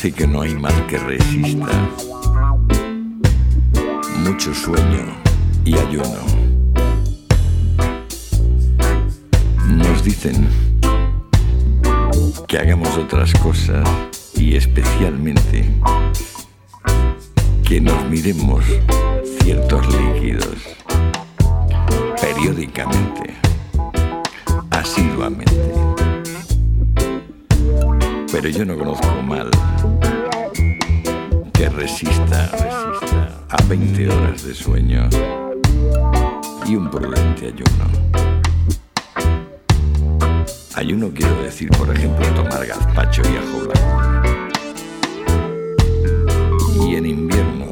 Parece que no hay mal que resista. Mucho sueño y ayuno. Nos dicen que hagamos otras cosas y especialmente que nos miremos ciertos líquidos periódicamente, asiduamente. Pero yo no conozco mal que resista, resista a 20 horas de sueño y un prudente ayuno. Ayuno quiero decir, por ejemplo, tomar gazpacho y ajo blanco. Y en invierno,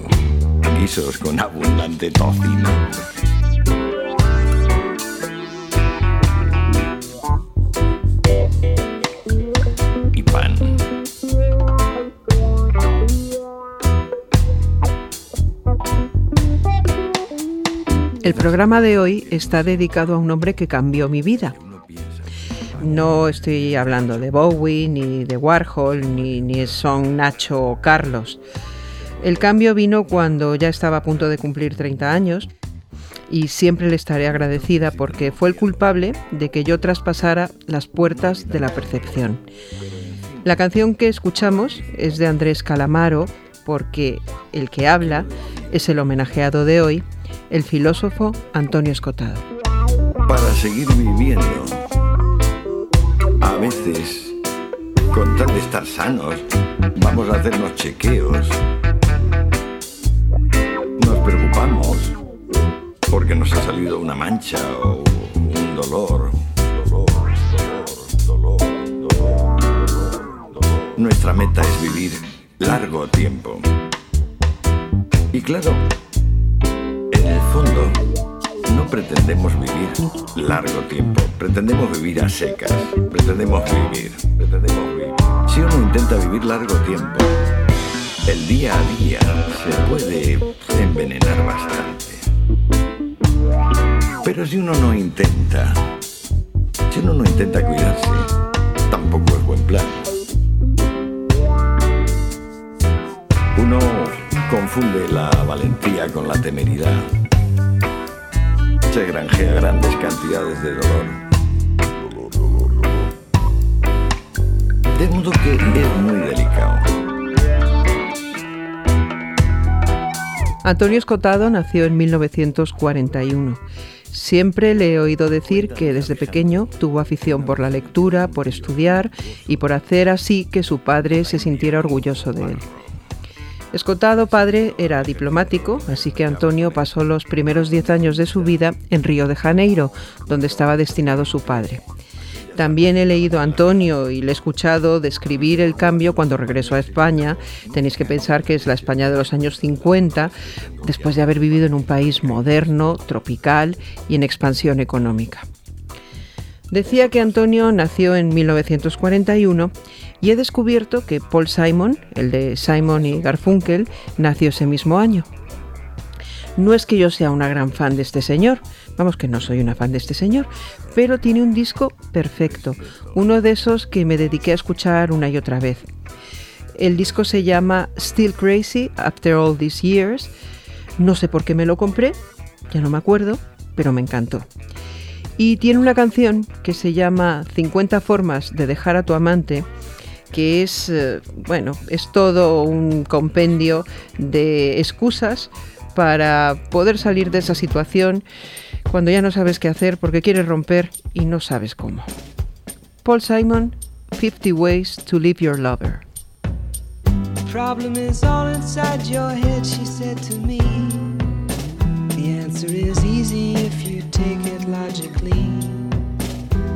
guisos con abundante tocino. El programa de hoy está dedicado a un hombre que cambió mi vida. No estoy hablando de Bowie, ni de Warhol, ni, ni son Nacho o Carlos. El cambio vino cuando ya estaba a punto de cumplir 30 años y siempre le estaré agradecida porque fue el culpable de que yo traspasara las puertas de la percepción. La canción que escuchamos es de Andrés Calamaro porque el que habla es el homenajeado de hoy, el filósofo Antonio Escotado. para seguir viviendo. A veces, con tal de estar sanos, vamos a hacernos chequeos. Nos preocupamos porque nos ha salido una mancha o un dolor. Dolor, dolor, dolor. Nuestra meta es vivir largo tiempo. Y claro, no pretendemos vivir largo tiempo, pretendemos vivir a secas, pretendemos vivir, pretendemos vivir. Si uno intenta vivir largo tiempo, el día a día se puede envenenar bastante. Pero si uno no intenta, si uno no intenta cuidarse, tampoco es buen plan. Uno confunde la valentía con la temeridad se granjea grandes cantidades de dolor. De modo que es muy delicado. Antonio Escotado nació en 1941. Siempre le he oído decir que desde pequeño tuvo afición por la lectura, por estudiar y por hacer así que su padre se sintiera orgulloso de él. Escotado padre era diplomático, así que Antonio pasó los primeros 10 años de su vida en Río de Janeiro, donde estaba destinado su padre. También he leído a Antonio y le he escuchado describir el cambio cuando regresó a España. Tenéis que pensar que es la España de los años 50, después de haber vivido en un país moderno, tropical y en expansión económica. Decía que Antonio nació en 1941 y he descubierto que Paul Simon, el de Simon y Garfunkel, nació ese mismo año. No es que yo sea una gran fan de este señor, vamos que no soy una fan de este señor, pero tiene un disco perfecto, uno de esos que me dediqué a escuchar una y otra vez. El disco se llama Still Crazy After All These Years. No sé por qué me lo compré, ya no me acuerdo, pero me encantó. Y tiene una canción que se llama 50 formas de dejar a tu amante, que es, eh, bueno, es todo un compendio de excusas para poder salir de esa situación cuando ya no sabes qué hacer porque quieres romper y no sabes cómo. Paul Simon, 50 Ways to Leave Your Lover. problem is all inside your head, she said to me. The answer is easy if you take it logically.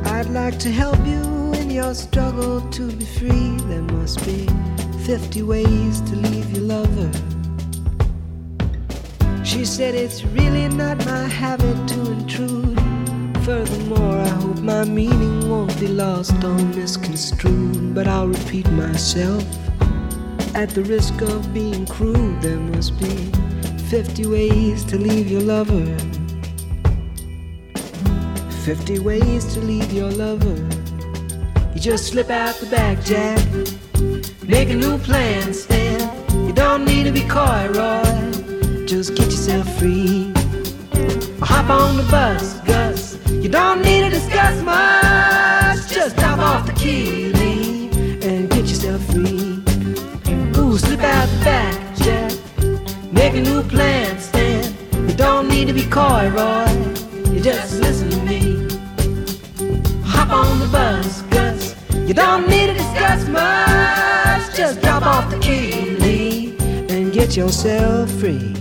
I'd like to help you in your struggle to be free. There must be 50 ways to leave your lover. She said it's really not my habit to intrude. Furthermore, I hope my meaning won't be lost or misconstrued. But I'll repeat myself. At the risk of being crude, there must be 50 ways to leave your lover. 50 ways to leave your lover. You just slip out the back, Jack. Make a new plan, Stan. You don't need to be coy, Roy. Just get yourself free. Or hop on the bus, Gus. You don't need to discuss much. Just drop off the key, leave, and get yourself free. Ooh, slip out the back, Jack. Make a new plan, Stan. You don't need to be coy, Roy. You just listen to me. Hop on the bus, Gus. You don't need to discuss much. Just drop off the key, leave, and get yourself free.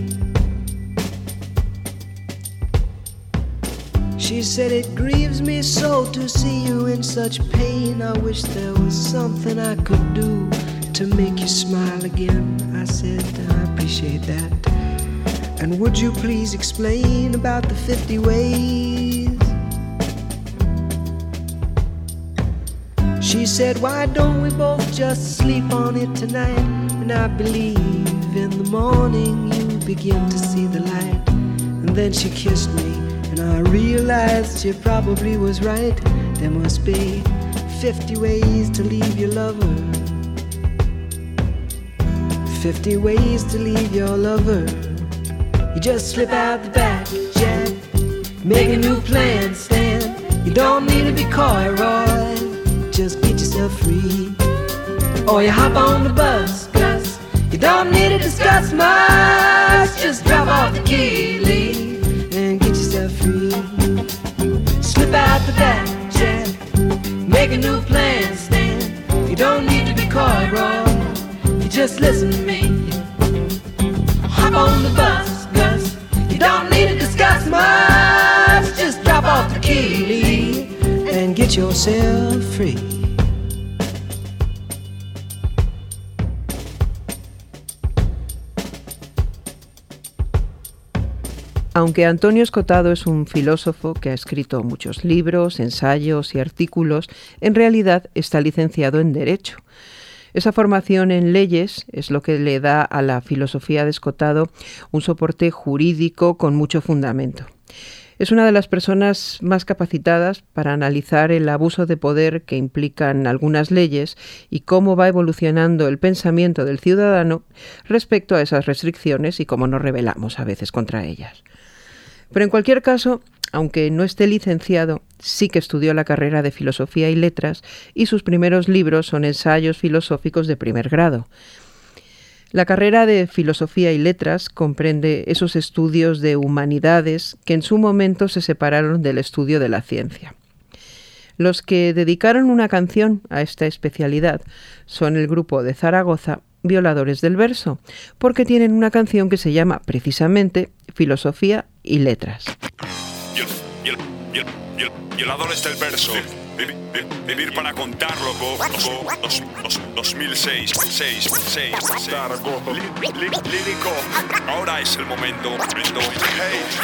She said, It grieves me so to see you in such pain. I wish there was something I could do to make you smile again. I said, I appreciate that. And would you please explain about the 50 ways? She said, Why don't we both just sleep on it tonight? And I believe in the morning you begin to see the light. And then she kissed me, and I realized she probably was right. There must be 50 ways to leave your lover. 50 ways to leave your lover. You just slip out the back, Jack. Make a new plan, Stan. You don't need to be coy, Roy. Just get yourself free. Or you hop on the bus, Gus. You don't need to discuss much. Just drop off the key, leave, and get yourself free. Slip out the back, Jack. Make a new plan, Stan. You don't need to be coy, Roy. You just listen to me. Hop on the bus, yourself free. Aunque Antonio Escotado es un filósofo que ha escrito muchos libros, ensayos y artículos, en realidad está licenciado en Derecho. Esa formación en leyes es lo que le da a la filosofía de Escotado un soporte jurídico con mucho fundamento. Es una de las personas más capacitadas para analizar el abuso de poder que implican algunas leyes y cómo va evolucionando el pensamiento del ciudadano respecto a esas restricciones y cómo nos rebelamos a veces contra ellas. Pero en cualquier caso, aunque no esté licenciado, sí que estudió la carrera de Filosofía y Letras y sus primeros libros son ensayos filosóficos de primer grado. La carrera de Filosofía y Letras comprende esos estudios de humanidades que en su momento se separaron del estudio de la ciencia. Los que dedicaron una canción a esta especialidad son el grupo de Zaragoza violadores del verso, porque tienen una canción que se llama precisamente Filosofía y Letras. Viol- viol- viol- viol- violadores del verso. Vi- vi- vivir para contar, loco. loco. Dos- dos- 2006, 6, 6, lírico. Ahora es el momento.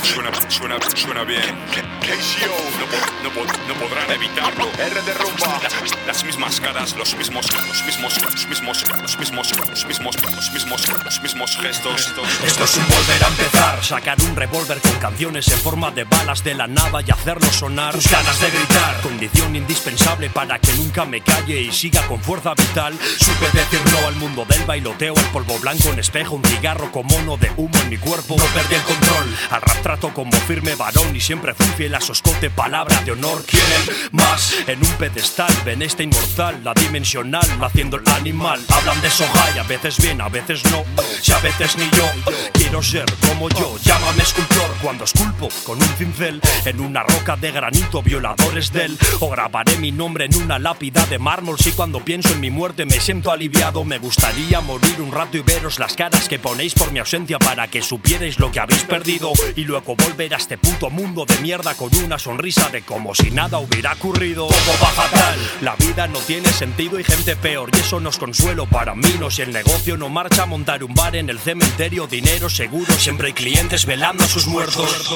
suena, suena, suena bien. No, po- no po- no podrán evitarlo. R de rumba. Las mismas caras, los mismos, los mismos, los mismos, los mismos, los mismos, los mismos, los mismos gestos. Esto es un volver a empezar, sacar un revólver con canciones en forma de balas de la nada y hacerlo sonar. Tus ganas de gritar, condición indispensable para que nunca me calle y siga con fuerza vital. Supe decir no al mundo del bailoteo, el polvo blanco en espejo, un cigarro con mono de humo en mi cuerpo. No perdí el control, al rap como firme varón y siempre fui fiel a su escote, palabra de honor. Quieren más en un pedestal, ven esta inmortal, la dimensional, haciendo el animal. Hablan de soja a veces bien, a veces no. Si a veces ni yo quiero ser como yo, llámame escultor cuando esculpo con un cincel en una roca de granito, violadores del. O grabaré mi nombre en una lápida de mármol. Si cuando pienso en mi muerte me siento aliviado, me gustaría morir un rato y veros las caras que ponéis por mi ausencia para que supierais lo que habéis perdido y luego volver a este puto mundo de mierda con una sonrisa de como si nada hubiera ocurrido. Todo va fatal, la vida no tiene sentido y gente peor y eso no es consuelo para mí. No si el negocio no marcha, montar un bar en el cementerio, dinero seguro, siempre hay clientes velando a sus muertos.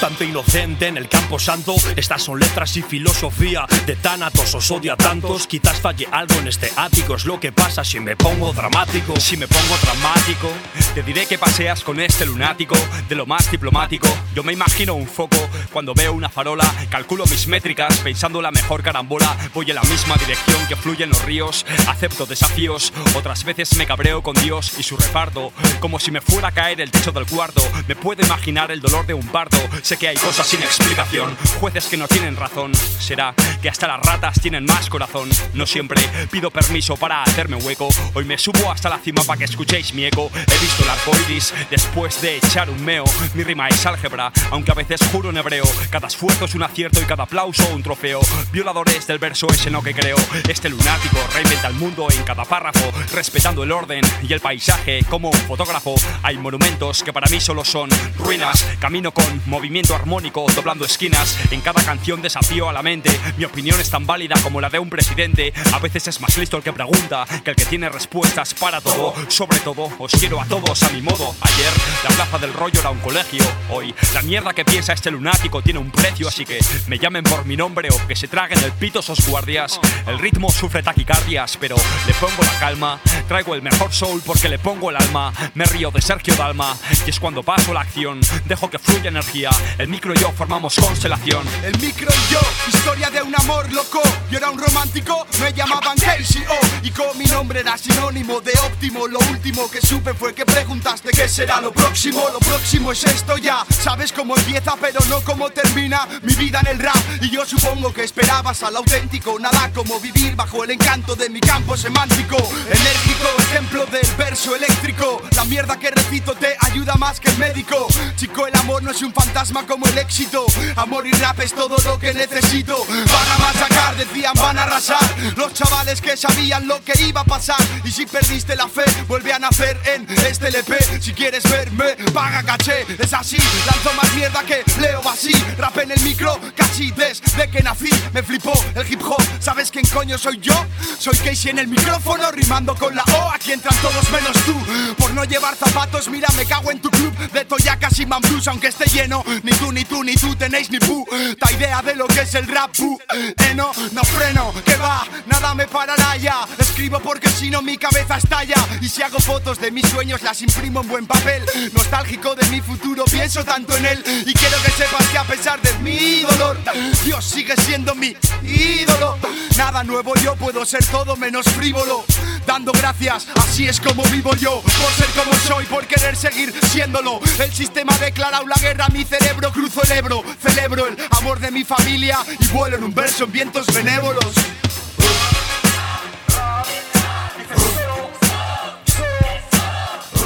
Tanto inocente en el campo santo, estas son letras y filosofía de tánatos, os odio a tantos. Quizás falle algo en este ático, es lo que pasa si me pongo dramático. Si me pongo dramático, te diré que paseas con este lunático de lo más diplomático. Yo me imagino un foco cuando veo una farola, calculo mis métricas pensando la mejor carambola. Voy en la misma dirección que fluyen los ríos, acepto desafíos. Otras veces me cabreo con Dios y su reparto, como si me fuera a caer el techo del cuarto. Me puedo imaginar el dolor de un parto. Sé que hay cosas sin explicación, jueces que no tienen razón. Será que hasta las ratas tienen más corazón. No siempre pido permiso para hacerme hueco. Hoy me subo hasta la cima para que escuchéis mi eco. He visto el arco iris después de echar un meo. Mi rima es álgebra, aunque a veces juro en hebreo. Cada esfuerzo es un acierto y cada aplauso un trofeo. Violadores del verso ese no que creo. Este lunático reinventa el mundo en cada párrafo, respetando el orden y el paisaje como un fotógrafo. Hay monumentos que para mí solo son ruinas. Camino con movimiento armónico, doblando esquinas. En cada canción desafío a la mente. Mi opinión es tan válida como la de un presidente. A veces es más listo el que pregunta que el que tiene respuestas para todo. Sobre todo, os quiero a todos a mi modo. Ayer, la plaza del rollo era un colegio. Hoy, la mierda que piensa este lunático tiene un precio. Así que me llamen por mi nombre o que se traguen el pito esos guardias. El ritmo sufre taquicardias, pero le pongo la calma. Traigo el mejor soul porque le pongo el alma. Me río de Sergio Dalma. Y es cuando paso la acción. Dejo que fluya energía. El micro y yo formamos constelación. El micro y yo, historia de un amor loco. Yo era un romántico, me llamaban Casey O. Y con mi nombre era sinónimo de óptimo. Lo último que supe fue que preguntaste qué será lo próximo. Lo próximo es esto ya. Sabes cómo empieza, pero no cómo termina mi vida en el rap. Y yo supongo que esperabas al auténtico. Nada como vivir bajo el encanto de mi campo semántico. Enérgico, ejemplo del verso eléctrico. La mierda que recito te ayuda más que el médico. Chico, el amor no es un fantasma como el éxito. Amor y rap es todo lo que necesito. A machacar, decían van a arrasar. Los chavales que sabían lo que iba a pasar. Y si perdiste la fe, vuelve a nacer en este LP. Si quieres verme, paga caché. Es así, lanzo más mierda que Leo Basí. Rap en el micro, casi desde que nací. Me flipó el hip hop. ¿Sabes quién coño soy yo? Soy Casey en el micrófono, rimando con la O. Aquí entran todos menos tú. Por no llevar zapatos, mira, me cago en tu club de toyacas y mambrus, aunque esté lleno. Ni tú, ni tú, ni tú tenéis ni puta idea de lo que es el rap. pu. Eh, no, no freno, que va, nada me parará ya. Escribo porque si no mi cabeza estalla. Y si hago fotos de mis sueños, las imprimo en buen papel. Nostálgico de mi futuro, pienso tanto en él. Y quiero que sepas que a pesar de mi dolor, Dios sigue siendo mi ídolo. Nada nuevo, yo puedo ser todo menos frívolo. Dando gracias, así es como vivo yo. Por ser como soy, por querer seguir siéndolo. El sistema ha declarado la guerra, mi cerebro cruzo el Ebro. Celebro el amor de mi familia y vuelo en un verso en vientos benévolos.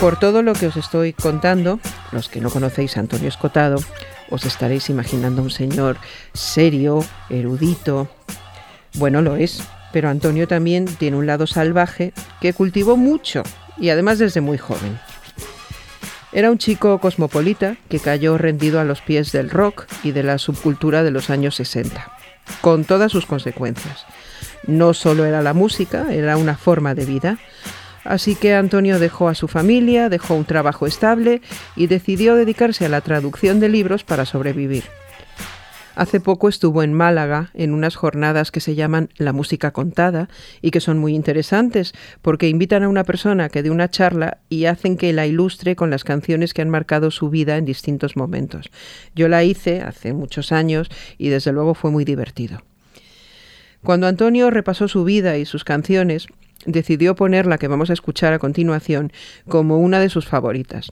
Por todo lo que os estoy contando, los que no conocéis a Antonio Escotado, os estaréis imaginando un señor serio, erudito. Bueno, lo es, pero Antonio también tiene un lado salvaje que cultivó mucho y además desde muy joven. Era un chico cosmopolita que cayó rendido a los pies del rock y de la subcultura de los años 60, con todas sus consecuencias. No solo era la música, era una forma de vida. Así que Antonio dejó a su familia, dejó un trabajo estable y decidió dedicarse a la traducción de libros para sobrevivir. Hace poco estuvo en Málaga en unas jornadas que se llaman La música contada y que son muy interesantes porque invitan a una persona que dé una charla y hacen que la ilustre con las canciones que han marcado su vida en distintos momentos. Yo la hice hace muchos años y desde luego fue muy divertido. Cuando Antonio repasó su vida y sus canciones, decidió poner la que vamos a escuchar a continuación como una de sus favoritas.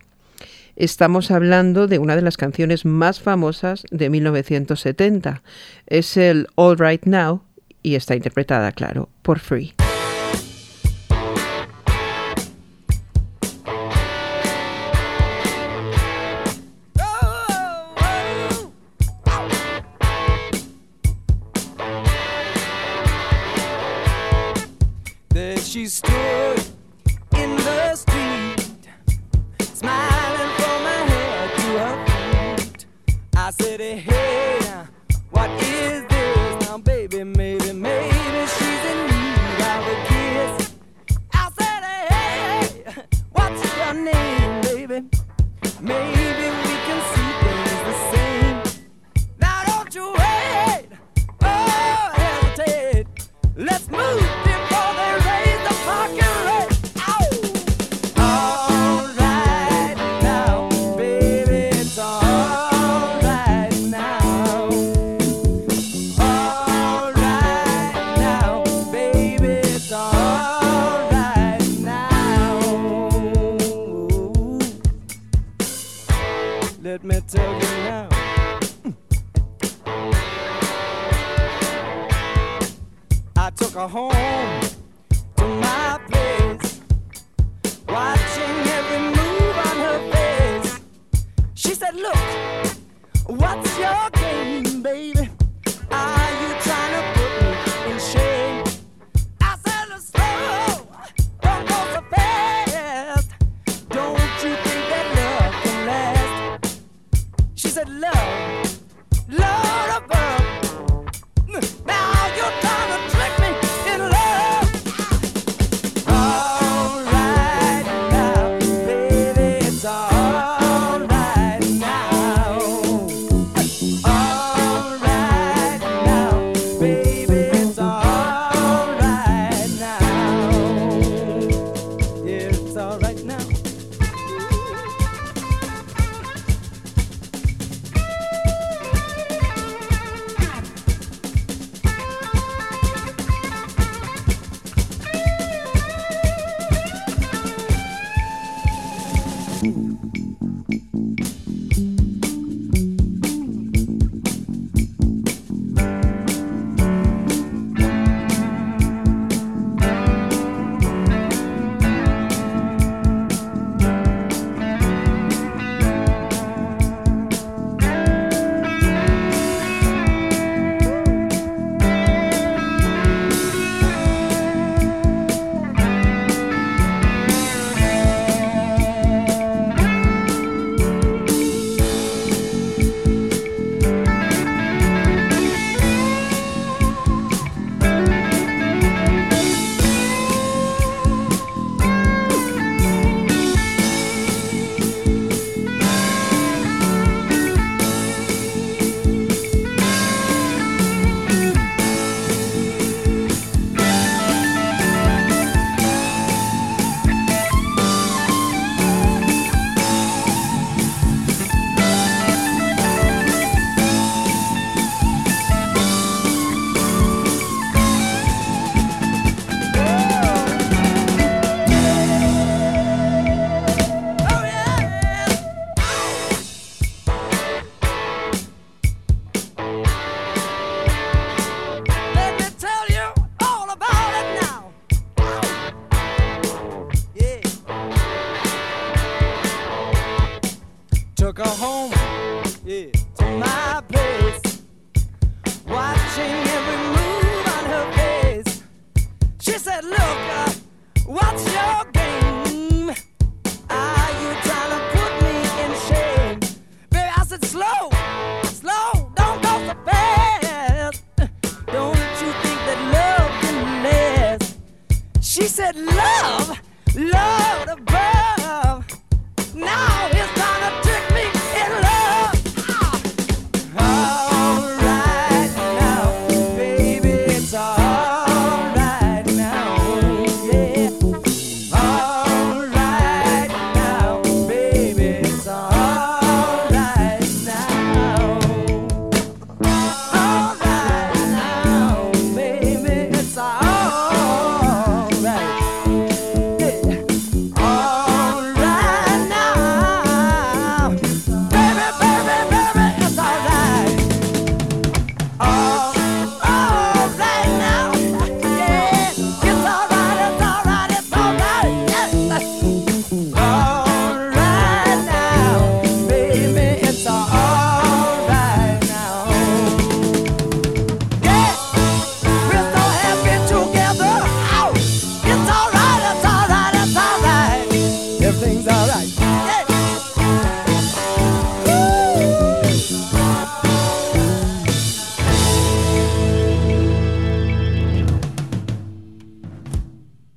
Estamos hablando de una de las canciones más famosas de 1970. Es el All Right Now y está interpretada, claro, por Free.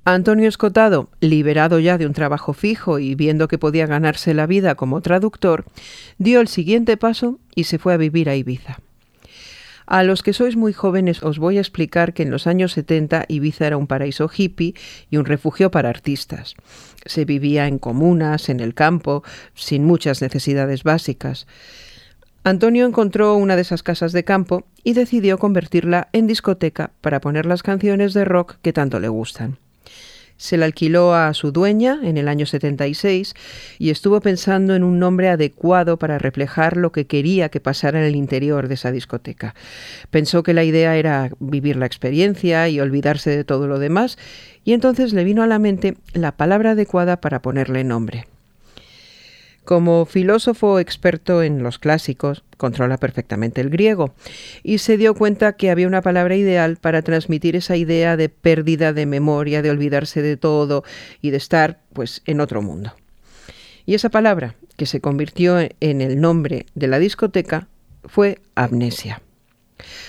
Antonio Escotado, liberado ya de un trabajo fijo y viendo que podía ganarse la vida como traductor, dio el siguiente paso y se fue a vivir a Ibiza. A los que sois muy jóvenes os voy a explicar que en los años 70 Ibiza era un paraíso hippie y un refugio para artistas. Se vivía en comunas, en el campo, sin muchas necesidades básicas. Antonio encontró una de esas casas de campo y decidió convertirla en discoteca para poner las canciones de rock que tanto le gustan. Se la alquiló a su dueña en el año 76 y estuvo pensando en un nombre adecuado para reflejar lo que quería que pasara en el interior de esa discoteca. Pensó que la idea era vivir la experiencia y olvidarse de todo lo demás y entonces le vino a la mente la palabra adecuada para ponerle nombre. Como filósofo experto en los clásicos, controla perfectamente el griego y se dio cuenta que había una palabra ideal para transmitir esa idea de pérdida de memoria, de olvidarse de todo y de estar pues en otro mundo. Y esa palabra, que se convirtió en el nombre de la discoteca, fue amnesia.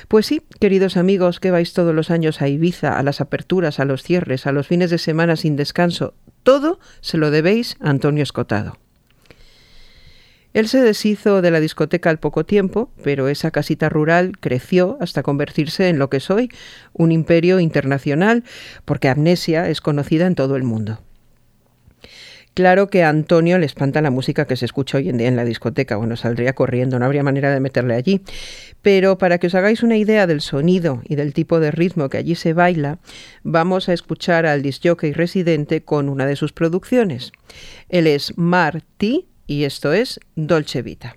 Pues sí, queridos amigos que vais todos los años a Ibiza, a las aperturas, a los cierres, a los fines de semana sin descanso, todo se lo debéis a Antonio Escotado. Él se deshizo de la discoteca al poco tiempo, pero esa casita rural creció hasta convertirse en lo que soy, un imperio internacional, porque Amnesia es conocida en todo el mundo. Claro que a Antonio le espanta la música que se escucha hoy en día en la discoteca. Bueno, saldría corriendo, no habría manera de meterle allí. Pero para que os hagáis una idea del sonido y del tipo de ritmo que allí se baila, vamos a escuchar al disjockey residente con una de sus producciones. Él es Marty y esto es Dolce Vita.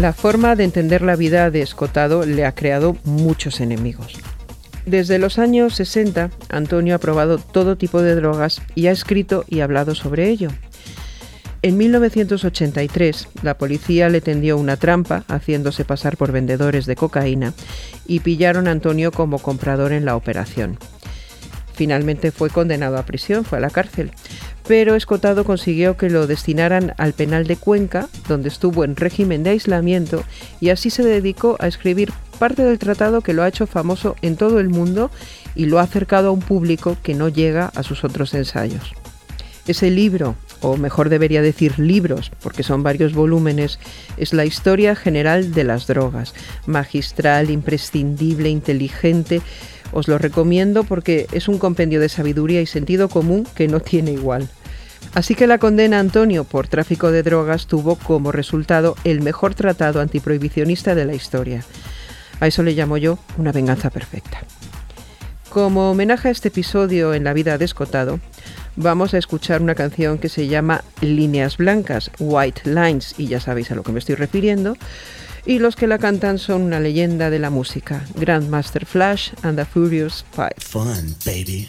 La forma de entender la vida de Escotado le ha creado muchos enemigos. Desde los años 60, Antonio ha probado todo tipo de drogas y ha escrito y hablado sobre ello. En 1983, la policía le tendió una trampa haciéndose pasar por vendedores de cocaína y pillaron a Antonio como comprador en la operación. Finalmente fue condenado a prisión, fue a la cárcel, pero Escotado consiguió que lo destinaran al penal de Cuenca, donde estuvo en régimen de aislamiento y así se dedicó a escribir parte del tratado que lo ha hecho famoso en todo el mundo y lo ha acercado a un público que no llega a sus otros ensayos. Ese libro, o mejor debería decir libros, porque son varios volúmenes, es la historia general de las drogas, magistral, imprescindible, inteligente. Os lo recomiendo porque es un compendio de sabiduría y sentido común que no tiene igual. Así que la condena a Antonio por tráfico de drogas tuvo como resultado el mejor tratado antiprohibicionista de la historia. A eso le llamo yo una venganza perfecta. Como homenaje a este episodio en la vida de Escotado, vamos a escuchar una canción que se llama Líneas Blancas, White Lines, y ya sabéis a lo que me estoy refiriendo. Y los que la cantan son una leyenda de la música, Grandmaster Flash and the Furious Five. Fun, baby.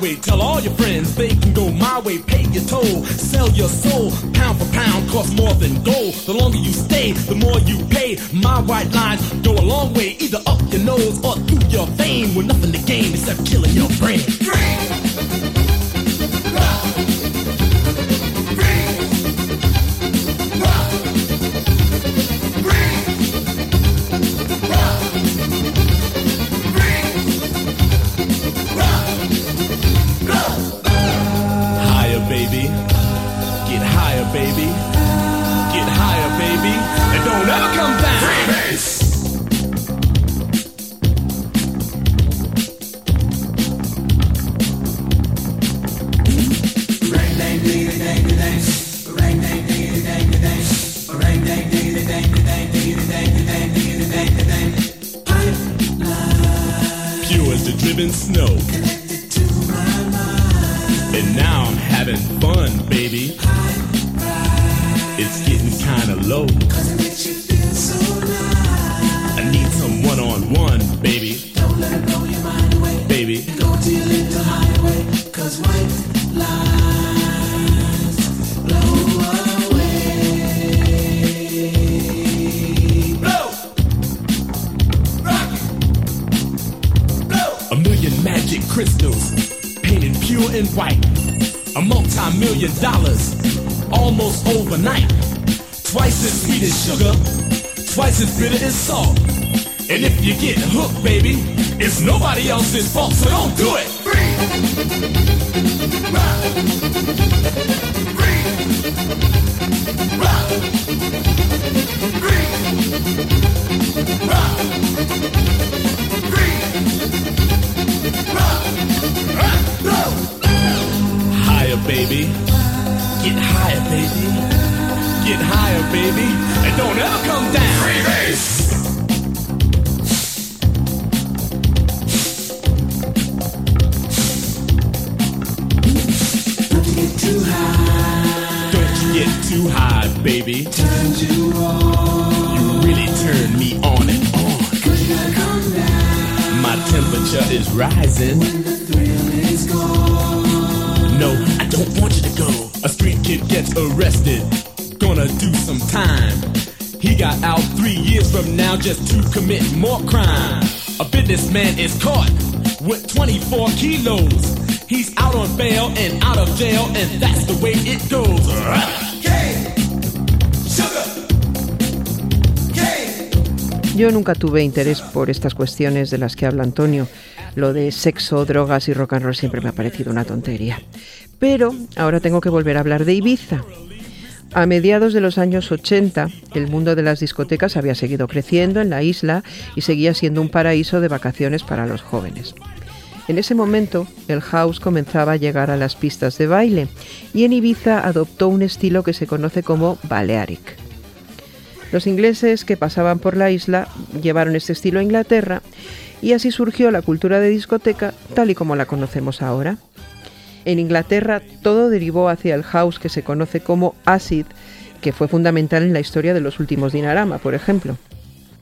Highway. Tell all your friends they can go my way. Pay your toll, sell your soul. Pound for pound, cost more than gold. The longer you stay, the more you pay. My white lines go a long way, either up your nose or through your vein. With nothing to gain except killing your brain. Almost overnight. Twice as sweet as sugar, twice as bitter as salt. And if you get hooked, baby, it's nobody else's fault, so don't do it. Higher, baby. Get higher, baby. Get higher, baby. And don't ever come down. Freebase! Too high. Don't get too high, baby. Turned you on. You really turned me on and on. Could you come down? My temperature is rising. When the thrill is gone. No, I don't want you to go. A street kid gets arrested, gonna do some time. He got out three years from now just to commit more crime. A businessman is caught with 24 kilos. He's out on bail and out of jail, and that's the way it goes. Yo nunca tuve interés por estas cuestiones de las que habla Antonio. Lo de sexo, drogas y rock and roll siempre me ha parecido una tontería. Pero ahora tengo que volver a hablar de Ibiza. A mediados de los años 80, el mundo de las discotecas había seguido creciendo en la isla y seguía siendo un paraíso de vacaciones para los jóvenes. En ese momento, el house comenzaba a llegar a las pistas de baile y en Ibiza adoptó un estilo que se conoce como Balearic. Los ingleses que pasaban por la isla llevaron este estilo a Inglaterra y así surgió la cultura de discoteca tal y como la conocemos ahora. En Inglaterra todo derivó hacia el house que se conoce como acid, que fue fundamental en la historia de los últimos Dinarama, por ejemplo.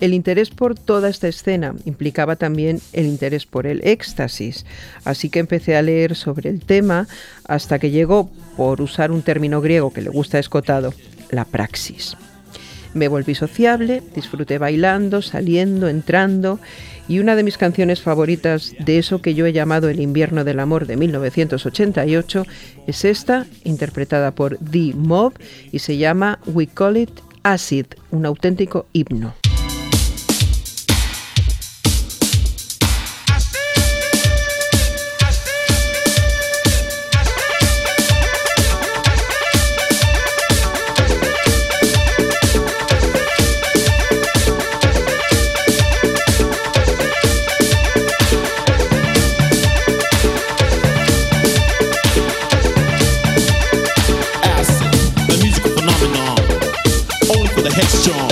El interés por toda esta escena implicaba también el interés por el éxtasis, así que empecé a leer sobre el tema hasta que llegó, por usar un término griego que le gusta escotado, la praxis. Me volví sociable, disfruté bailando, saliendo, entrando y una de mis canciones favoritas de eso que yo he llamado El invierno del amor de 1988 es esta, interpretada por The Mob y se llama We Call It Acid, un auténtico himno. strong.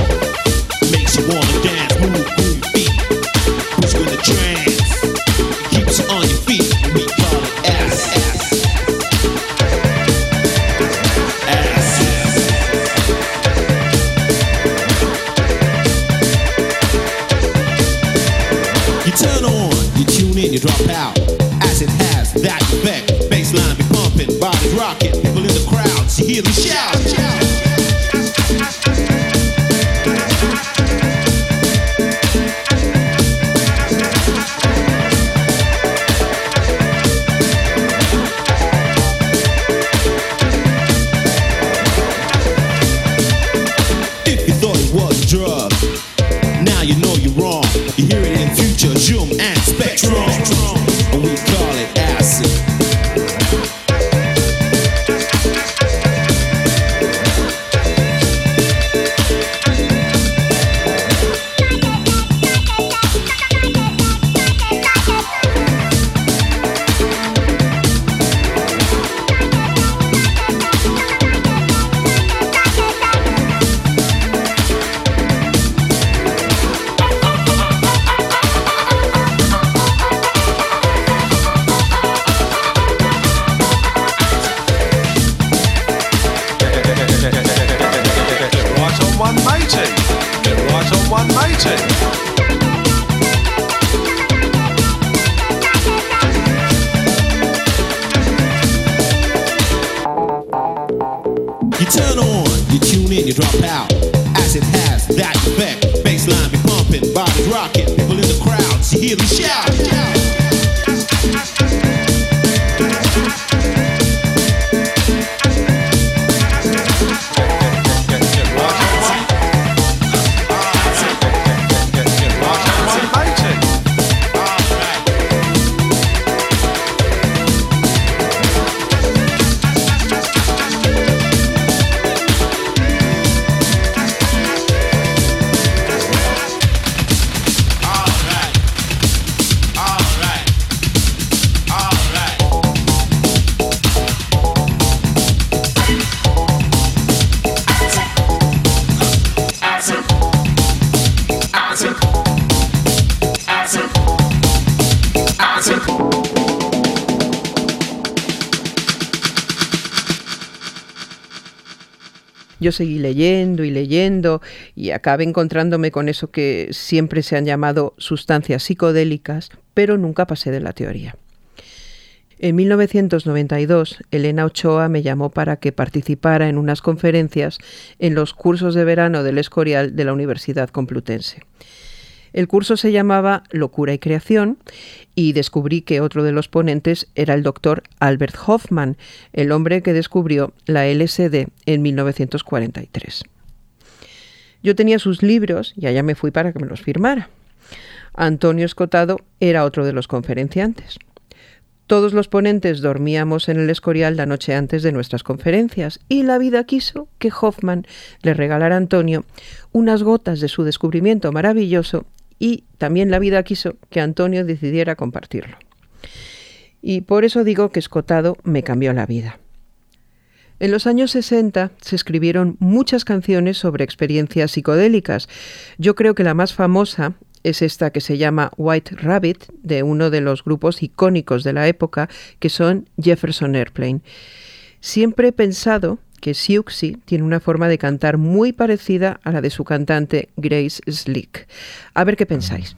Yo seguí leyendo y leyendo y acabé encontrándome con eso que siempre se han llamado sustancias psicodélicas, pero nunca pasé de la teoría. En 1992, Elena Ochoa me llamó para que participara en unas conferencias en los cursos de verano del Escorial de la Universidad Complutense. El curso se llamaba Locura y Creación y descubrí que otro de los ponentes era el doctor Albert Hoffman, el hombre que descubrió la LSD en 1943. Yo tenía sus libros y allá me fui para que me los firmara. Antonio Escotado era otro de los conferenciantes. Todos los ponentes dormíamos en el Escorial la noche antes de nuestras conferencias y la vida quiso que Hoffman le regalara a Antonio unas gotas de su descubrimiento maravilloso y también la vida quiso que Antonio decidiera compartirlo. Y por eso digo que Escotado me cambió la vida. En los años 60 se escribieron muchas canciones sobre experiencias psicodélicas. Yo creo que la más famosa es esta que se llama White Rabbit, de uno de los grupos icónicos de la época, que son Jefferson Airplane. Siempre he pensado que Siouxsie tiene una forma de cantar muy parecida a la de su cantante Grace Slick. A ver qué pensáis.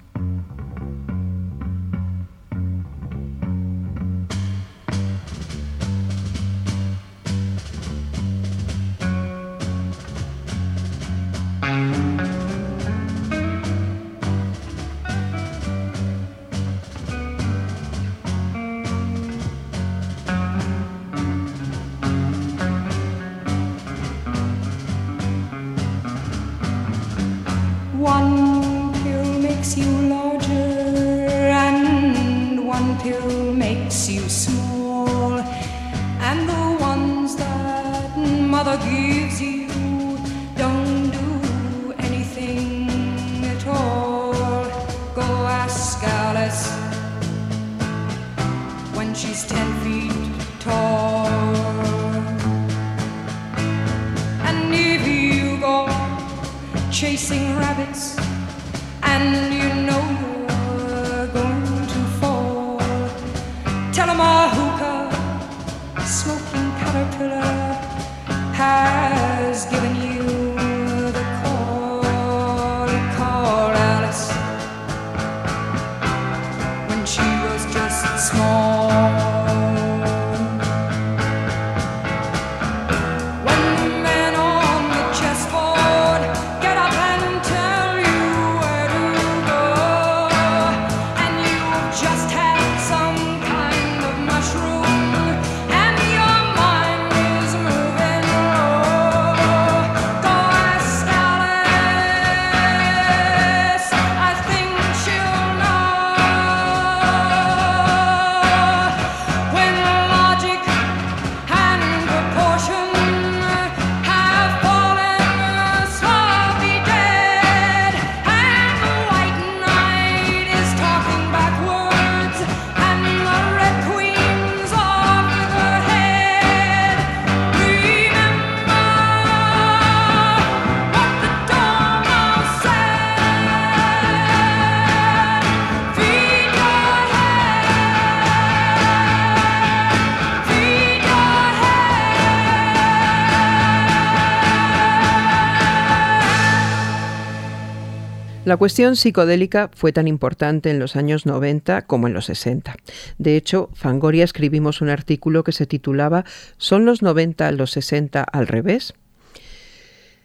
La cuestión psicodélica fue tan importante en los años 90 como en los 60. De hecho, Fangoria escribimos un artículo que se titulaba ¿Son los 90 los 60 al revés?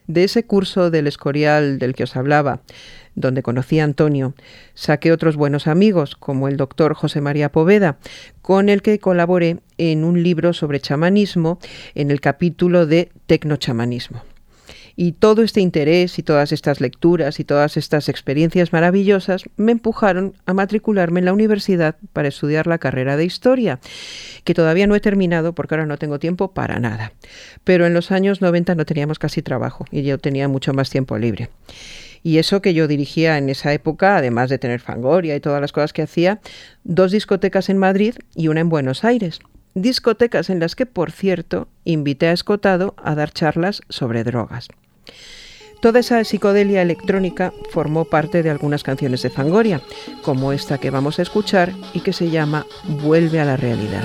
De ese curso del Escorial del que os hablaba, donde conocí a Antonio, saqué otros buenos amigos, como el doctor José María Poveda, con el que colaboré en un libro sobre chamanismo en el capítulo de tecnochamanismo. Y todo este interés y todas estas lecturas y todas estas experiencias maravillosas me empujaron a matricularme en la universidad para estudiar la carrera de historia, que todavía no he terminado porque ahora no tengo tiempo para nada. Pero en los años 90 no teníamos casi trabajo y yo tenía mucho más tiempo libre. Y eso que yo dirigía en esa época, además de tener Fangoria y todas las cosas que hacía, dos discotecas en Madrid y una en Buenos Aires. Discotecas en las que, por cierto, invité a Escotado a dar charlas sobre drogas. Toda esa psicodelia electrónica formó parte de algunas canciones de Fangoria, como esta que vamos a escuchar y que se llama Vuelve a la realidad.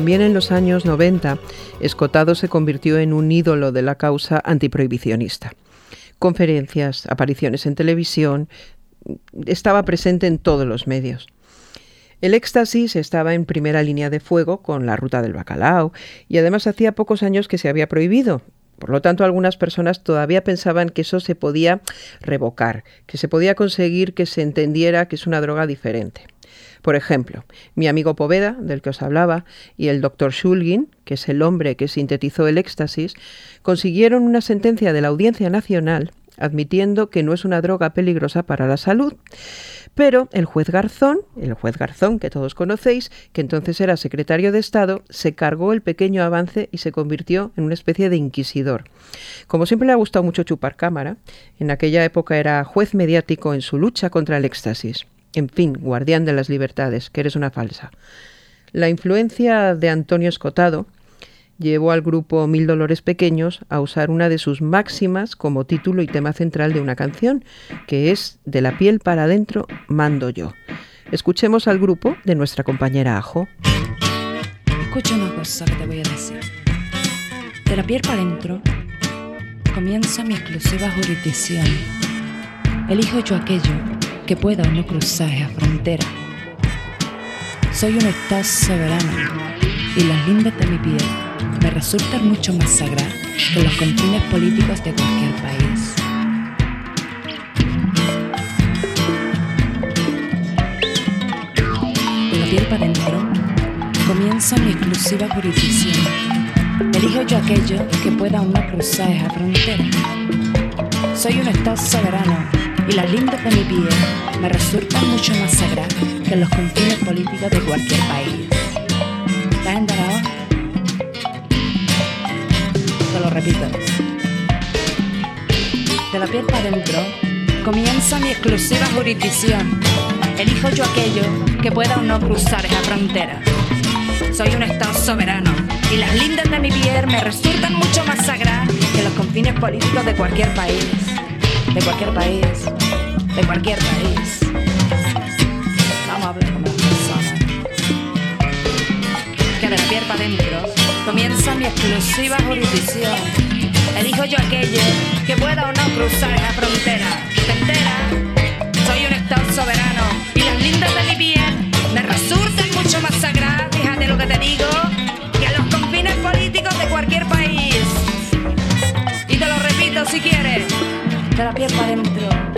También en los años 90, Escotado se convirtió en un ídolo de la causa antiprohibicionista. Conferencias, apariciones en televisión, estaba presente en todos los medios. El éxtasis estaba en primera línea de fuego con la ruta del bacalao y además hacía pocos años que se había prohibido. Por lo tanto, algunas personas todavía pensaban que eso se podía revocar, que se podía conseguir que se entendiera que es una droga diferente. Por ejemplo, mi amigo Poveda, del que os hablaba, y el doctor Shulgin, que es el hombre que sintetizó el éxtasis, consiguieron una sentencia de la Audiencia Nacional admitiendo que no es una droga peligrosa para la salud. Pero el juez Garzón, el juez Garzón que todos conocéis, que entonces era secretario de Estado, se cargó el pequeño avance y se convirtió en una especie de inquisidor. Como siempre le ha gustado mucho chupar cámara, en aquella época era juez mediático en su lucha contra el éxtasis. En fin, guardián de las libertades, que eres una falsa. La influencia de Antonio Escotado, llevó al grupo Mil Dolores Pequeños a usar una de sus máximas como título y tema central de una canción, que es De la piel para adentro mando yo. Escuchemos al grupo de nuestra compañera Ajo. Escucha una cosa que te voy a decir. De la piel para adentro comienza mi exclusiva jurisdicción. Elijo yo aquello que pueda o no cruzar esa frontera. Soy un estado soberano y las lindes de mi piel me resultan mucho más sagradas que los confines políticos de cualquier país. De la piel para adentro comienza mi exclusiva jurisdicción. Elijo yo aquello que pueda o no cruzar esa frontera. Soy un estado soberano y las lindes de mi piel me resultan mucho más sagradas que los confines políticos de cualquier país. ¿Te has enterado? Te lo repito. De la piel para adentro comienza mi exclusiva jurisdicción. Elijo yo aquello que pueda o no cruzar esa frontera. Soy un estado soberano y las lindes de mi piel me resultan mucho más sagradas que los confines políticos de cualquier país. De cualquier país. De cualquier país. Vamos a hablar como personas. Que de la piel para adentro comienza mi exclusiva jurisdicción. Elijo yo aquello que pueda o no cruzar esa frontera. ¿Te enteras? Soy un estado soberano y las lindas de mi piel me resultan mucho más sagradas, fíjate lo que te digo, que los confines políticos de cualquier país. Y te lo repito si quieres, de la piel para adentro.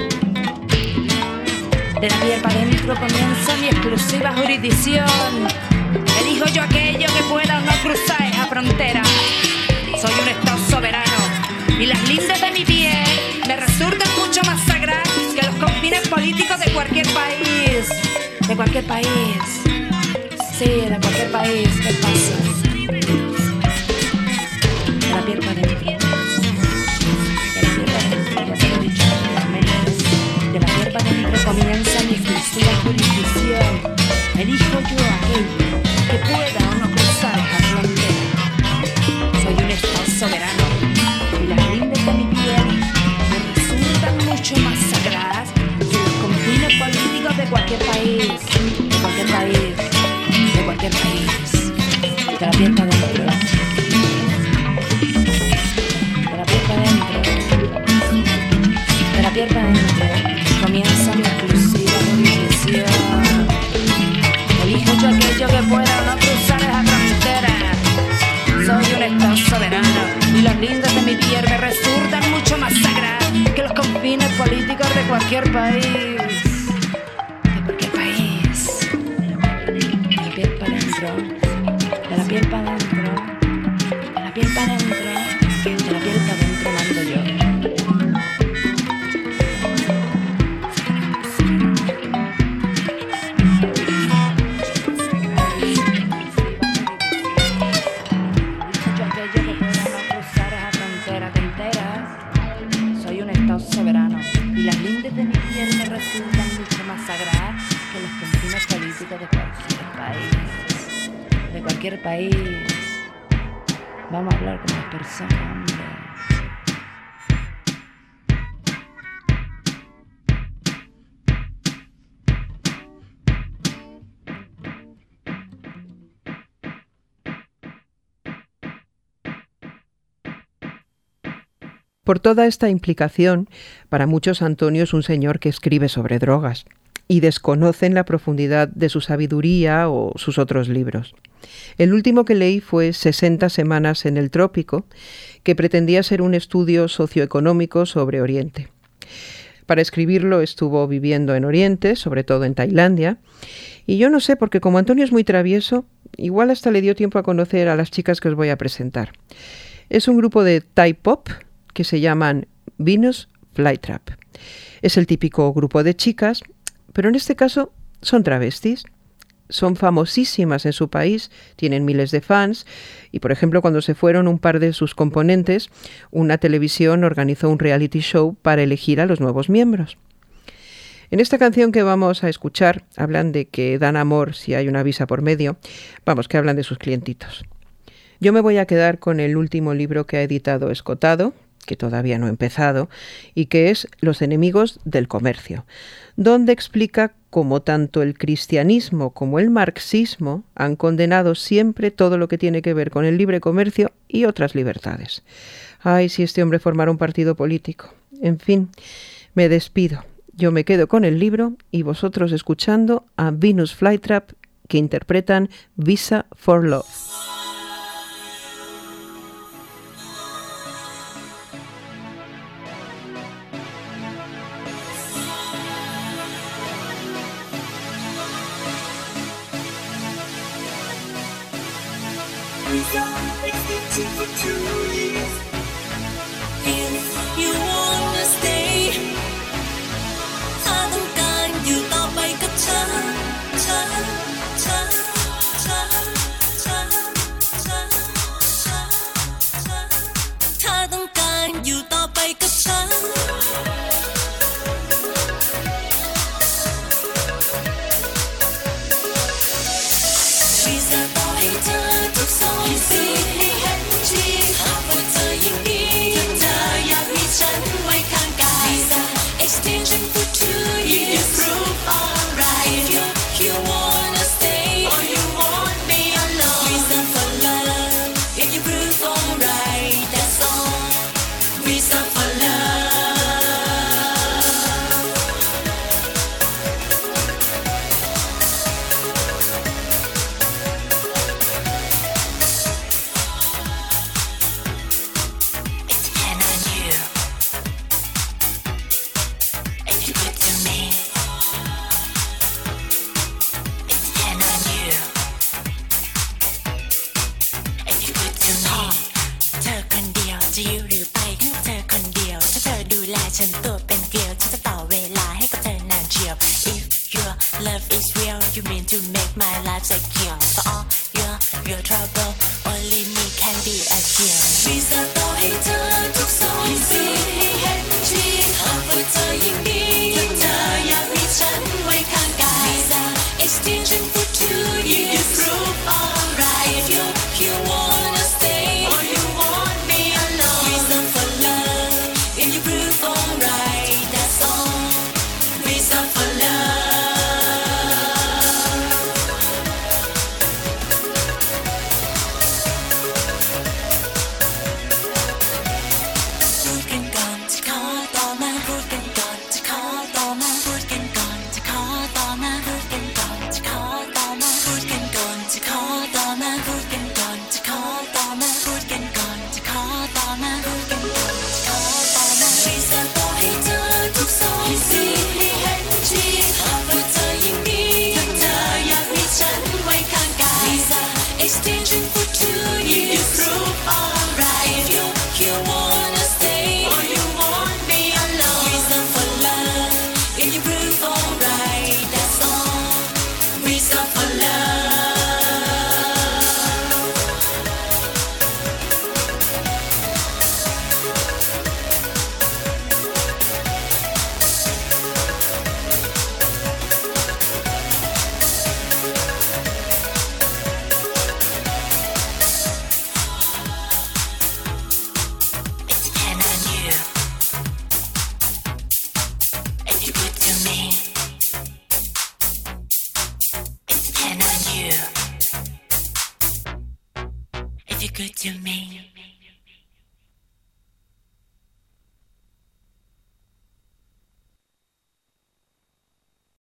De la piel para adentro comienza mi exclusiva jurisdicción. Elijo yo aquello que pueda o no cruzar esa frontera. Soy un estado soberano y las lindes de mi piel me resultan mucho más sagradas que los confines políticos de cualquier país. De cualquier país. Sí, de cualquier país. ¿Qué pasa? De la piel para adentro. Mi exclusiva jurisdicción. Elijo yo aquello que pueda o no cruzar esa frontera. Soy un estado soberano y las lindes de mi piel me resultan mucho más sagradas que los confines políticos de cualquier país. De cualquier país. De cualquier país. De la piel para adentro. De la piel para adentro. De la piel para las lindas de mi piel me resultan mucho más sagradas que los confines políticos de cualquier país. De cualquier país. De la piel para. De la piel para. Por toda esta implicación, para muchos Antonio es un señor que escribe sobre drogas y desconocen la profundidad de su sabiduría o sus otros libros. El último que leí fue 60 semanas en el trópico, que pretendía ser un estudio socioeconómico sobre Oriente. Para escribirlo estuvo viviendo en Oriente, sobre todo en Tailandia, y yo no sé, porque como Antonio es muy travieso, igual hasta le dio tiempo a conocer a las chicas que os voy a presentar. Es un grupo de Thai pop, que se llaman Venus Flytrap. Es el típico grupo de chicas, pero en este caso son travestis. Son famosísimas en su país, tienen miles de fans y, por ejemplo, cuando se fueron un par de sus componentes, una televisión organizó un reality show para elegir a los nuevos miembros. En esta canción que vamos a escuchar hablan de que dan amor si hay una visa por medio, vamos, que hablan de sus clientitos. Yo me voy a quedar con el último libro que ha editado Escotado, que todavía no he empezado, y que es Los enemigos del comercio, donde explica cómo tanto el cristianismo como el marxismo han condenado siempre todo lo que tiene que ver con el libre comercio y otras libertades. Ay, si este hombre formara un partido político. En fin, me despido. Yo me quedo con el libro y vosotros escuchando a Venus Flytrap que interpretan Visa for Love. always expecting for two years.